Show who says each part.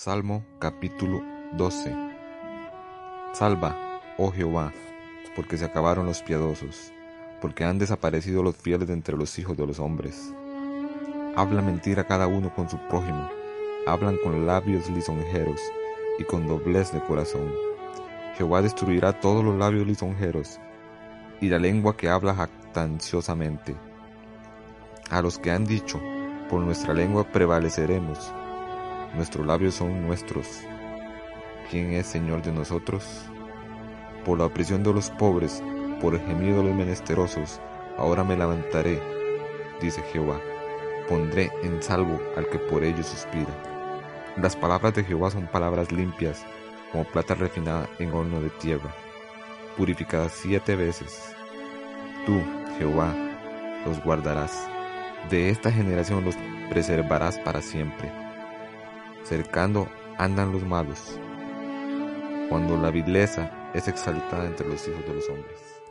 Speaker 1: Salmo capítulo 12 Salva, oh Jehová, porque se acabaron los piadosos, porque han desaparecido los fieles de entre los hijos de los hombres. Habla mentira cada uno con su prójimo, hablan con labios lisonjeros y con doblez de corazón. Jehová destruirá todos los labios lisonjeros y la lengua que habla jactanciosamente. A los que han dicho, por nuestra lengua prevaleceremos, nuestros labios son nuestros. ¿Quién es Señor de nosotros? Por la opresión de los pobres, por el gemido de los menesterosos, ahora me levantaré, dice Jehová. Pondré en salvo al que por ellos suspira. Las palabras de Jehová son palabras limpias, como plata refinada en horno de tierra, purificada siete veces. Tú, Jehová, los guardarás. De esta generación los preservarás para siempre cercando andan los malos, cuando la vileza es exaltada entre los hijos de los hombres.